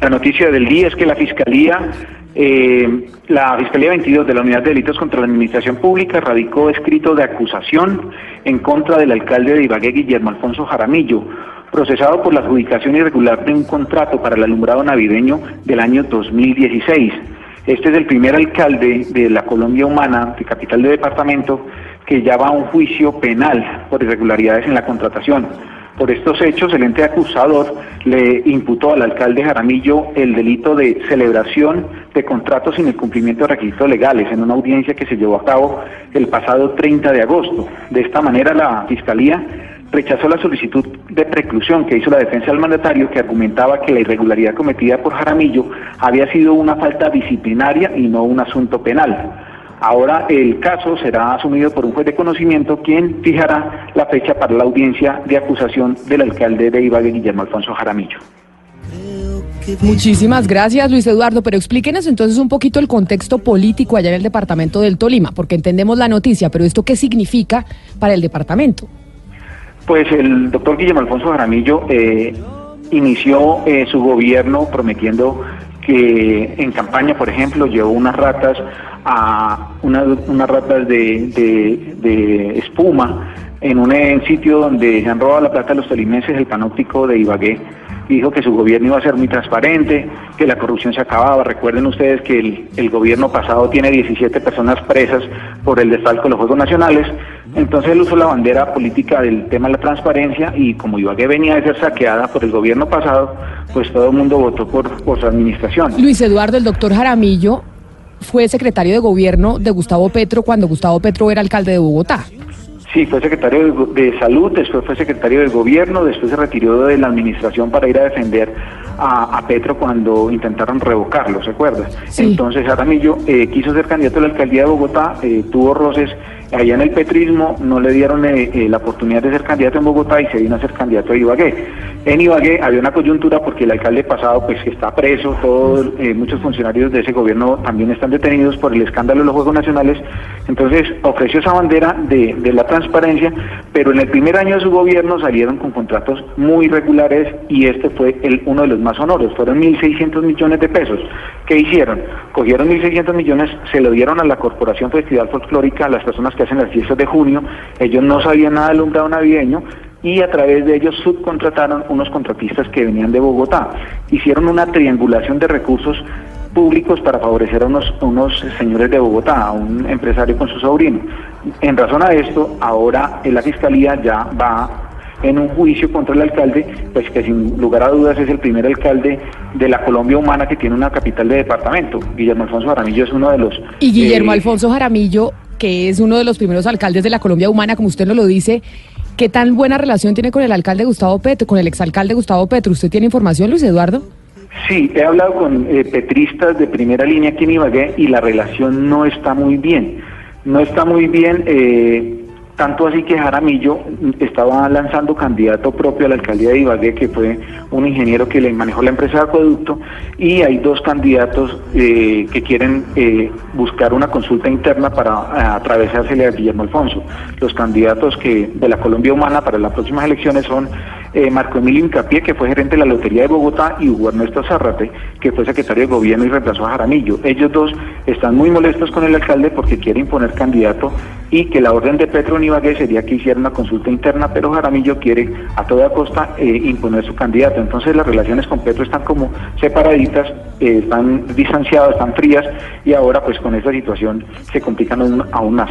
La noticia del día es que la Fiscalía, eh, la Fiscalía 22 de la Unidad de Delitos contra la Administración Pública radicó escrito de acusación en contra del alcalde de Ibagué, Guillermo Alfonso Jaramillo, procesado por la adjudicación irregular de un contrato para el alumbrado navideño del año 2016. Este es el primer alcalde de la Colombia Humana, de capital de departamento, que ya va a un juicio penal por irregularidades en la contratación. Por estos hechos, el ente acusador le imputó al alcalde Jaramillo el delito de celebración de contratos sin el cumplimiento de requisitos legales en una audiencia que se llevó a cabo el pasado 30 de agosto. De esta manera, la Fiscalía rechazó la solicitud de preclusión que hizo la defensa del mandatario que argumentaba que la irregularidad cometida por Jaramillo había sido una falta disciplinaria y no un asunto penal. Ahora el caso será asumido por un juez de conocimiento quien fijará la fecha para la audiencia de acusación del alcalde de Ibagué, Guillermo Alfonso Jaramillo. Muchísimas gracias, Luis Eduardo. Pero explíquenos entonces un poquito el contexto político allá en el departamento del Tolima, porque entendemos la noticia, pero ¿esto qué significa para el departamento? Pues el doctor Guillermo Alfonso Jaramillo eh, inició eh, su gobierno prometiendo que en campaña, por ejemplo, llevó unas ratas a unas ratas de, espuma en un sitio donde se han robado la plata de los tolimenses, el panóptico de Ibagué. Dijo que su gobierno iba a ser muy transparente, que la corrupción se acababa. Recuerden ustedes que el, el gobierno pasado tiene 17 personas presas por el desfalco de los Juegos Nacionales. Entonces él usó la bandera política del tema de la transparencia y como Ibagué venía de ser saqueada por el gobierno pasado, pues todo el mundo votó por, por su administración. Luis Eduardo, el doctor Jaramillo fue secretario de gobierno de Gustavo Petro cuando Gustavo Petro era alcalde de Bogotá. Sí, fue secretario de, salud, después fue secretario de gobierno, después se retiró de la administración para ir a defender a, Petro cuando intentaron revocarlo, ¿se acuerda? Entonces Jaramillo eh, quiso ser candidato a la alcaldía de Bogotá, eh, tuvo roces allá en el petrismo, no le dieron eh, la oportunidad de ser candidato en Bogotá y se vino a ser candidato a Ibagué. En Ibagué había una coyuntura porque el alcalde pasado pues está preso, todos, eh, muchos funcionarios de ese gobierno también están detenidos por el escándalo de los Juegos Nacionales, entonces ofreció esa bandera de, la transparencia, pero en el primer año de su gobierno salieron con contratos muy regulares y este fue el, uno de los más honores, fueron 1.600 millones de pesos. ¿Qué hicieron? Cogieron 1.600 millones, se lo dieron a la Corporación Festival Folclórica, a las personas que hacen las fiestas de junio, ellos no sabían nada del alumbrado navideño, y a través de ellos subcontrataron unos contratistas que venían de Bogotá. Hicieron una triangulación de recursos públicos para favorecer a unos, unos señores de Bogotá, a un empresario con su sobrino. En razón a esto, ahora la Fiscalía ya va en un juicio contra el alcalde, pues que sin lugar a dudas es el primer alcalde de la Colombia humana que tiene una capital de departamento. Guillermo Alfonso Jaramillo es uno de los... Y Guillermo eh, Alfonso Jaramillo, que es uno de los primeros alcaldes de la Colombia humana, como usted nos lo dice, ¿Qué tan buena relación tiene con el alcalde Gustavo Petro, con el exalcalde Gustavo Petro? ¿Usted tiene información, Luis Eduardo? Sí, he hablado con eh, petristas de primera línea aquí en Ibagué y la relación no está muy bien. No está muy bien. Eh, tanto así que Jaramillo estaba lanzando candidato propio a la alcaldía de Ibagué, que fue un ingeniero que le manejó la empresa de acueducto, y hay dos candidatos eh, que quieren eh, buscar una consulta interna para eh, atravesársele a Guillermo Alfonso. Los candidatos que de la Colombia Humana para las próximas elecciones son Marco Emilio Incapié, que fue gerente de la Lotería de Bogotá, y Hugo Ernesto Zárrate, que fue secretario de gobierno y reemplazó a Jaramillo. Ellos dos están muy molestos con el alcalde porque quiere imponer candidato y que la orden de Petro Ibagué sería que hiciera una consulta interna, pero Jaramillo quiere a toda costa eh, imponer su candidato. Entonces las relaciones con Petro están como separaditas, eh, están distanciadas, están frías y ahora pues con esta situación se complican aún más.